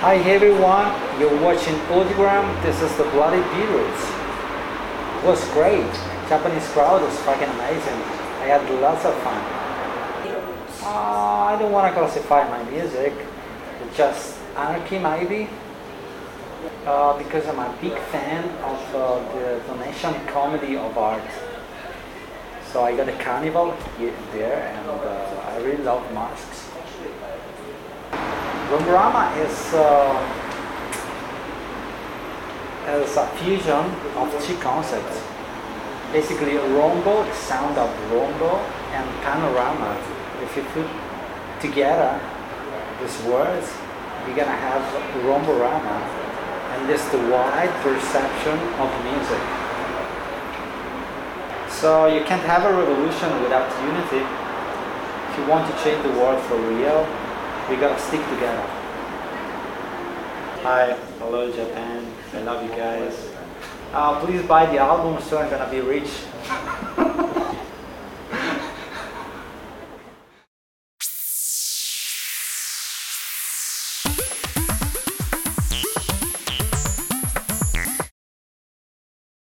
Hi everyone, you're watching Audiogram. This is the Bloody Beetroots. It was great. Japanese crowd was fucking amazing. I had lots of fun. Uh, I don't want to classify my music. It's just anarchy maybe. Uh, because I'm a big fan of uh, the donation comedy of art. So I got a carnival here, there and uh, I really love masks. Romborama is, uh, is a fusion of two concepts. Basically, rombo, the sound of rombo, and panorama. If you put together these words, you're gonna have romborama, and this the wide perception of music. So you can't have a revolution without unity. If you want to change the world for real, we gotta stick together. Hi, hello Japan. I love you guys. Uh, please buy the album so I'm gonna be rich.